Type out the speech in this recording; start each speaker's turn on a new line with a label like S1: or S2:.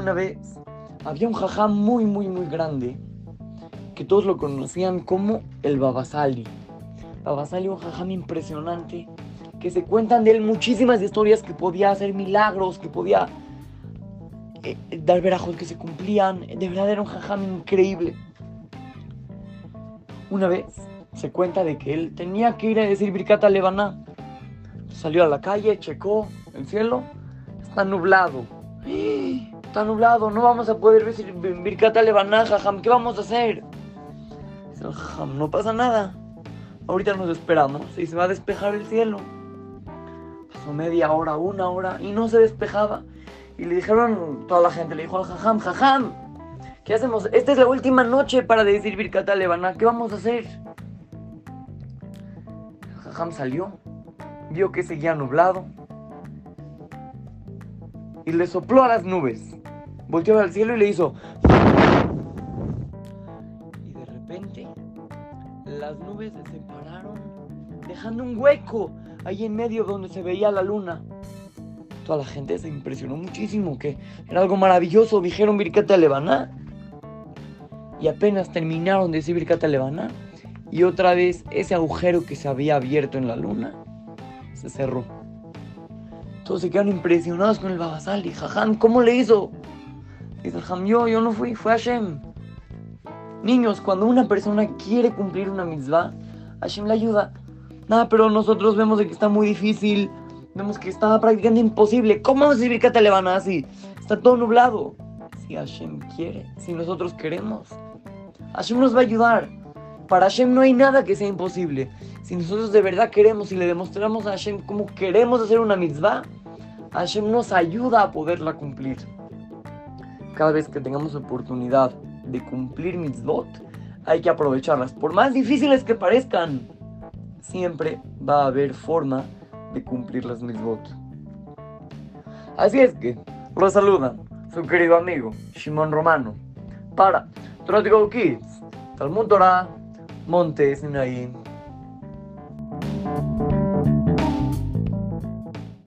S1: Una vez había un jajam muy, muy, muy grande que todos lo conocían como el Babasali. Babasali, un jajam impresionante que se cuentan de él muchísimas historias que podía hacer milagros, que podía eh, dar verajos que se cumplían. De verdad era un jajam increíble. Una vez se cuenta de que él tenía que ir a decir Birkata Lebaná. Salió a la calle, checó el cielo, está nublado. Está nublado, no vamos a poder decir Birkata Lebaná, jajam, ¿qué vamos a hacer? Dice el jajam, no pasa nada. Ahorita nos esperamos y se va a despejar el cielo. Pasó media hora, una hora y no se despejaba. Y le dijeron, toda la gente le dijo al jajam, jajam, ¿qué hacemos? Esta es la última noche para decir Birkata Lebaná, ¿qué vamos a hacer? El jajam salió, vio que seguía nublado y le sopló a las nubes. Volteó al cielo y le hizo. Y de repente las nubes se separaron, dejando un hueco ahí en medio donde se veía la luna. Toda la gente se impresionó muchísimo, que era algo maravilloso. Dijeron Birkata Lebaná. Y apenas terminaron de decir Birkata Lebaná. Y otra vez ese agujero que se había abierto en la luna se cerró. Todos se quedaron impresionados con el Babasali. Jajam, ¿cómo le hizo? Dice el Jajam, yo, yo no fui, fue Hashem. Niños, cuando una persona quiere cumplir una mitzvah, Hashem le ayuda. Nada, pero nosotros vemos que está muy difícil, vemos que está prácticamente imposible. ¿Cómo vamos a decir que te le van así? Está todo nublado. Si Hashem quiere, si nosotros queremos, Hashem nos va a ayudar. Para Hashem no hay nada que sea imposible. Si nosotros de verdad queremos y le demostramos a Hashem cómo queremos hacer una mitzvah, Hashem nos ayuda a poderla cumplir. Cada vez que tengamos oportunidad de cumplir mitzvot, hay que aprovecharlas. Por más difíciles que parezcan, siempre va a haber forma de cumplir las mitzvot. Así es que, lo saluda su querido amigo Shimon Romano para Trotical Kids, Talmud Torah, Monte Sinaí.